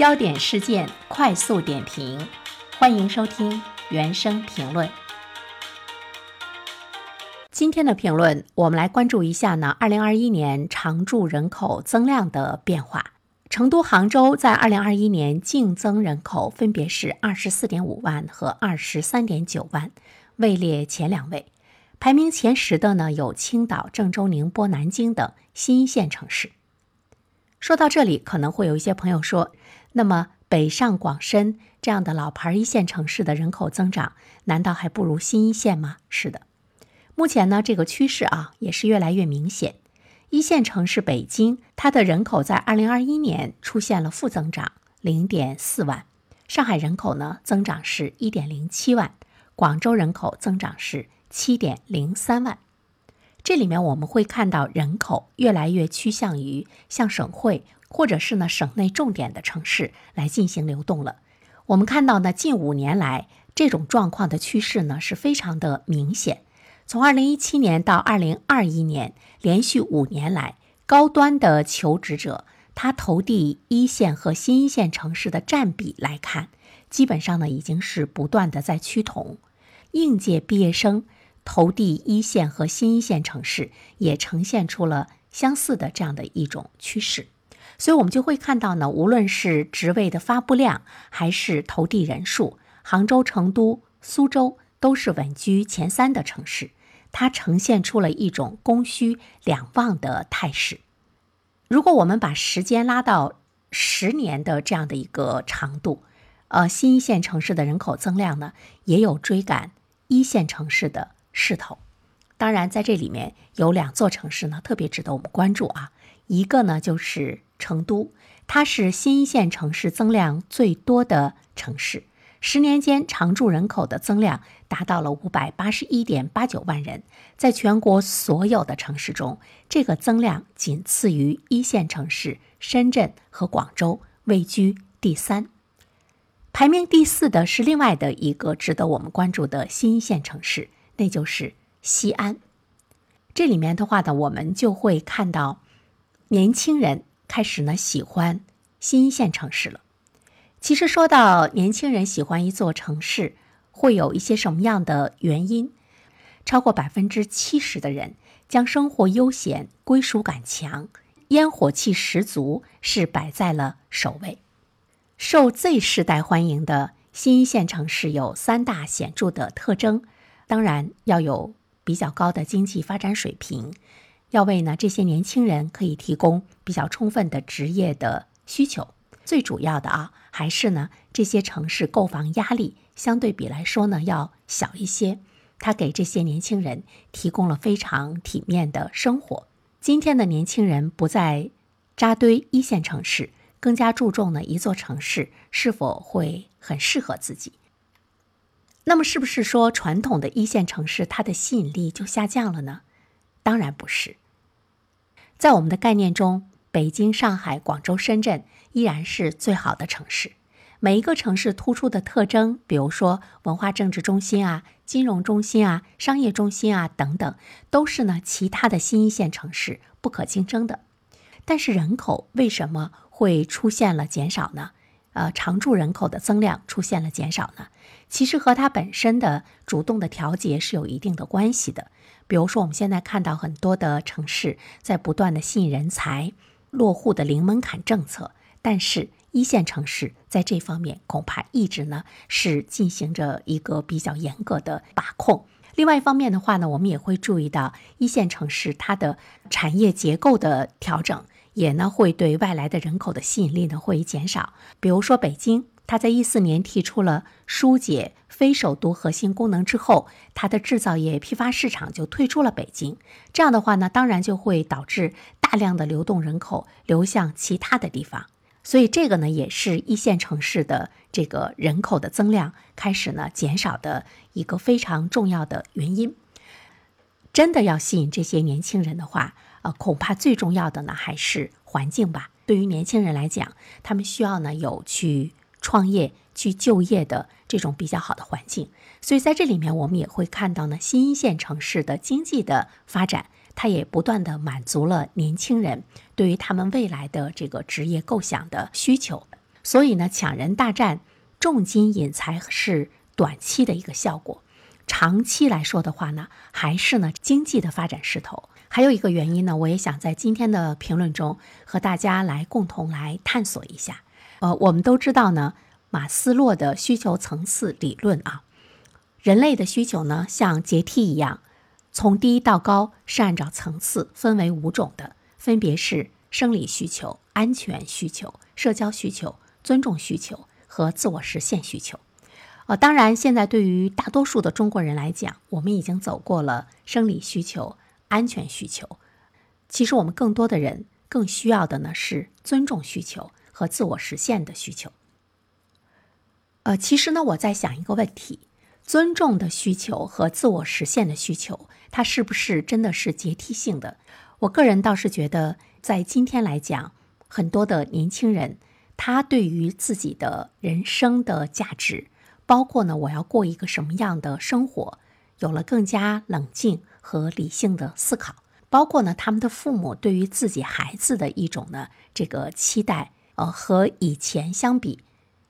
焦点事件快速点评，欢迎收听原声评论。今天的评论，我们来关注一下呢，二零二一年常住人口增量的变化。成都、杭州在二零二一年净增人口分别是二十四点五万和二十三点九万，位列前两位。排名前十的呢，有青岛、郑州、宁波、南京等新一线城市。说到这里，可能会有一些朋友说，那么北上广深这样的老牌一线城市的人口增长，难道还不如新一线吗？是的，目前呢，这个趋势啊，也是越来越明显。一线城市北京，它的人口在二零二一年出现了负增长，零点四万；上海人口呢，增长是一点零七万；广州人口增长是。七点零三万，这里面我们会看到人口越来越趋向于向省会或者是呢省内重点的城市来进行流动了。我们看到呢，近五年来这种状况的趋势呢是非常的明显。从二零一七年到二零二一年，连续五年来，高端的求职者他投递一线和新一线城市的占比来看，基本上呢已经是不断的在趋同，应届毕业生。投递一线和新一线城市也呈现出了相似的这样的一种趋势，所以我们就会看到呢，无论是职位的发布量还是投递人数，杭州、成都、苏州都是稳居前三的城市，它呈现出了一种供需两旺的态势。如果我们把时间拉到十年的这样的一个长度，呃，新一线城市的人口增量呢，也有追赶一线城市的。势头，当然在这里面有两座城市呢，特别值得我们关注啊。一个呢就是成都，它是新一线城市增量最多的城市，十年间常住人口的增量达到了五百八十一点八九万人，在全国所有的城市中，这个增量仅次于一线城市深圳和广州，位居第三。排名第四的是另外的一个值得我们关注的新一线城市。那就是西安，这里面的话呢，我们就会看到年轻人开始呢喜欢新一线城市了。其实说到年轻人喜欢一座城市，会有一些什么样的原因？超过百分之七十的人将生活悠闲、归属感强、烟火气十足是摆在了首位。受 Z 世代欢迎的新一线城市有三大显著的特征。当然要有比较高的经济发展水平，要为呢这些年轻人可以提供比较充分的职业的需求。最主要的啊，还是呢这些城市购房压力相对比来说呢要小一些，它给这些年轻人提供了非常体面的生活。今天的年轻人不再扎堆一线城市，更加注重呢一座城市是否会很适合自己。那么，是不是说传统的一线城市它的吸引力就下降了呢？当然不是。在我们的概念中，北京、上海、广州、深圳依然是最好的城市。每一个城市突出的特征，比如说文化政治中心啊、金融中心啊、商业中心啊等等，都是呢其他的新一线城市不可竞争的。但是人口为什么会出现了减少呢？呃，常住人口的增量出现了减少呢，其实和它本身的主动的调节是有一定的关系的。比如说，我们现在看到很多的城市在不断的吸引人才、落户的零门槛政策，但是一线城市在这方面恐怕一直呢是进行着一个比较严格的把控。另外一方面的话呢，我们也会注意到一线城市它的产业结构的调整。也呢会对外来的人口的吸引力呢会减少。比如说北京，他在一四年提出了疏解非首都核心功能之后，它的制造业批发市场就退出了北京。这样的话呢，当然就会导致大量的流动人口流向其他的地方。所以这个呢也是一线城市的这个人口的增量开始呢减少的一个非常重要的原因。真的要吸引这些年轻人的话。呃，恐怕最重要的呢还是环境吧。对于年轻人来讲，他们需要呢有去创业、去就业的这种比较好的环境。所以在这里面，我们也会看到呢，新一线城市的经济的发展，它也不断的满足了年轻人对于他们未来的这个职业构想的需求。所以呢，抢人大战、重金引才是短期的一个效果。长期来说的话呢，还是呢经济的发展势头。还有一个原因呢，我也想在今天的评论中和大家来共同来探索一下。呃，我们都知道呢，马斯洛的需求层次理论啊，人类的需求呢像阶梯一样，从低到高是按照层次分为五种的，分别是生理需求、安全需求、社交需求、尊重需求和自我实现需求。呃，当然，现在对于大多数的中国人来讲，我们已经走过了生理需求、安全需求。其实，我们更多的人更需要的呢是尊重需求和自我实现的需求。呃，其实呢，我在想一个问题：尊重的需求和自我实现的需求，它是不是真的是阶梯性的？我个人倒是觉得，在今天来讲，很多的年轻人，他对于自己的人生的价值。包括呢，我要过一个什么样的生活，有了更加冷静和理性的思考。包括呢，他们的父母对于自己孩子的一种呢这个期待，呃，和以前相比，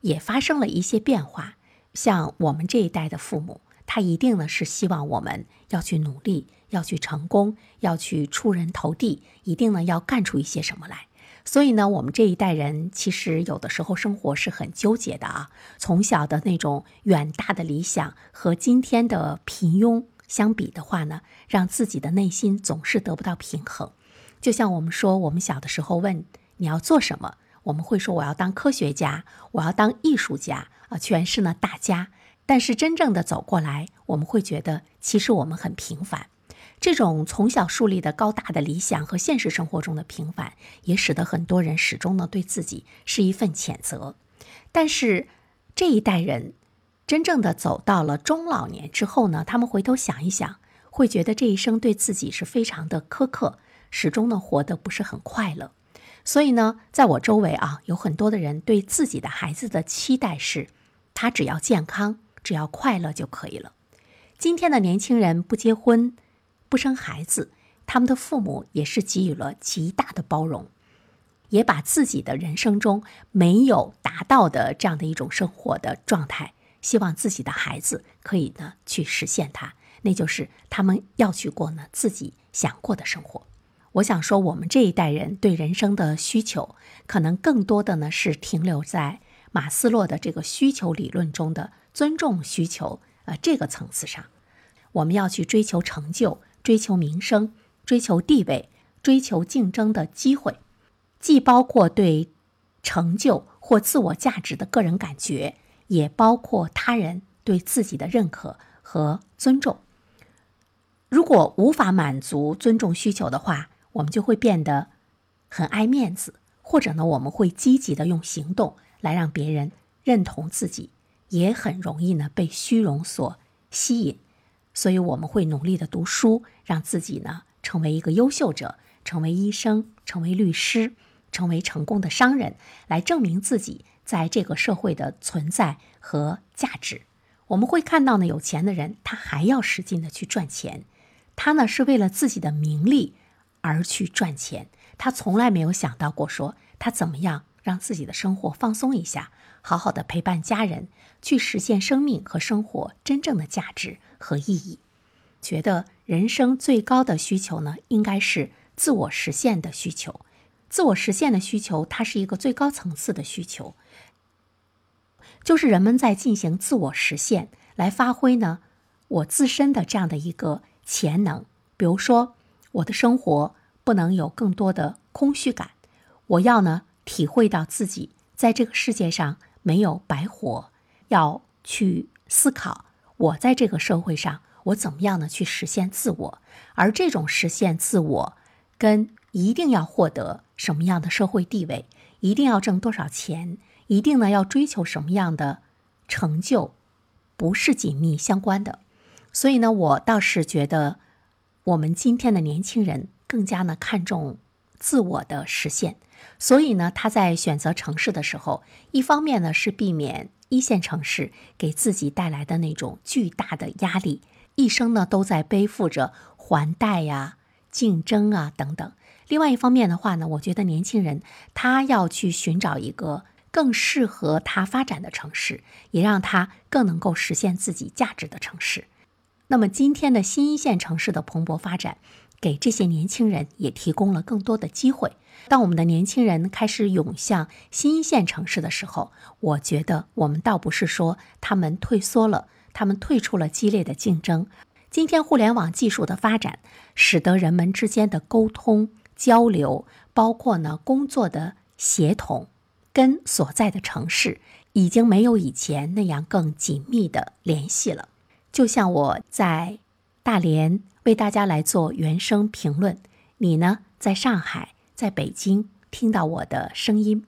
也发生了一些变化。像我们这一代的父母，他一定呢是希望我们要去努力，要去成功，要去出人头地，一定呢要干出一些什么来。所以呢，我们这一代人其实有的时候生活是很纠结的啊。从小的那种远大的理想和今天的平庸相比的话呢，让自己的内心总是得不到平衡。就像我们说，我们小的时候问你要做什么，我们会说我要当科学家，我要当艺术家啊，全是呢大家。但是真正的走过来，我们会觉得其实我们很平凡。这种从小树立的高大的理想和现实生活中的平凡，也使得很多人始终呢对自己是一份谴责。但是这一代人真正的走到了中老年之后呢，他们回头想一想，会觉得这一生对自己是非常的苛刻，始终呢活得不是很快乐。所以呢，在我周围啊，有很多的人对自己的孩子的期待是，他只要健康，只要快乐就可以了。今天的年轻人不结婚。不生孩子，他们的父母也是给予了极大的包容，也把自己的人生中没有达到的这样的一种生活的状态，希望自己的孩子可以呢去实现它，那就是他们要去过呢自己想过的生活。我想说，我们这一代人对人生的需求，可能更多的呢是停留在马斯洛的这个需求理论中的尊重需求呃这个层次上，我们要去追求成就。追求名声、追求地位、追求竞争的机会，既包括对成就或自我价值的个人感觉，也包括他人对自己的认可和尊重。如果无法满足尊重需求的话，我们就会变得很爱面子，或者呢，我们会积极的用行动来让别人认同自己，也很容易呢被虚荣所吸引。所以我们会努力的读书，让自己呢成为一个优秀者，成为医生，成为律师，成为成功的商人，来证明自己在这个社会的存在和价值。我们会看到呢，有钱的人他还要使劲的去赚钱，他呢是为了自己的名利而去赚钱，他从来没有想到过说他怎么样让自己的生活放松一下。好好的陪伴家人，去实现生命和生活真正的价值和意义。觉得人生最高的需求呢，应该是自我实现的需求。自我实现的需求，它是一个最高层次的需求，就是人们在进行自我实现，来发挥呢我自身的这样的一个潜能。比如说，我的生活不能有更多的空虚感，我要呢体会到自己在这个世界上。没有白活，要去思考我在这个社会上我怎么样呢去实现自我，而这种实现自我跟一定要获得什么样的社会地位，一定要挣多少钱，一定呢要追求什么样的成就，不是紧密相关的。所以呢，我倒是觉得我们今天的年轻人更加呢看重自我的实现。所以呢，他在选择城市的时候，一方面呢是避免一线城市给自己带来的那种巨大的压力，一生呢都在背负着还贷呀、竞争啊等等；另外一方面的话呢，我觉得年轻人他要去寻找一个更适合他发展的城市，也让他更能够实现自己价值的城市。那么，今天的新一线城市的蓬勃发展，给这些年轻人也提供了更多的机会。当我们的年轻人开始涌向新一线城市的时候，我觉得我们倒不是说他们退缩了，他们退出了激烈的竞争。今天互联网技术的发展，使得人们之间的沟通交流，包括呢工作的协同，跟所在的城市已经没有以前那样更紧密的联系了。就像我在大连为大家来做原声评论，你呢在上海。在北京听到我的声音，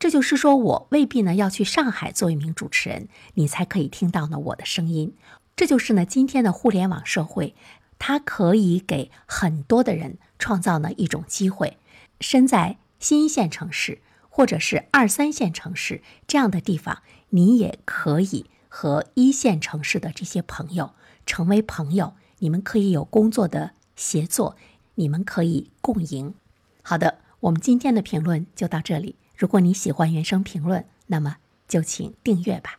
这就是说我未必呢要去上海做一名主持人，你才可以听到呢我的声音。这就是呢今天的互联网社会，它可以给很多的人创造呢一种机会。身在新一线城市或者是二三线城市这样的地方，你也可以和一线城市的这些朋友成为朋友，你们可以有工作的协作，你们可以共赢。好的，我们今天的评论就到这里。如果你喜欢原声评论，那么就请订阅吧。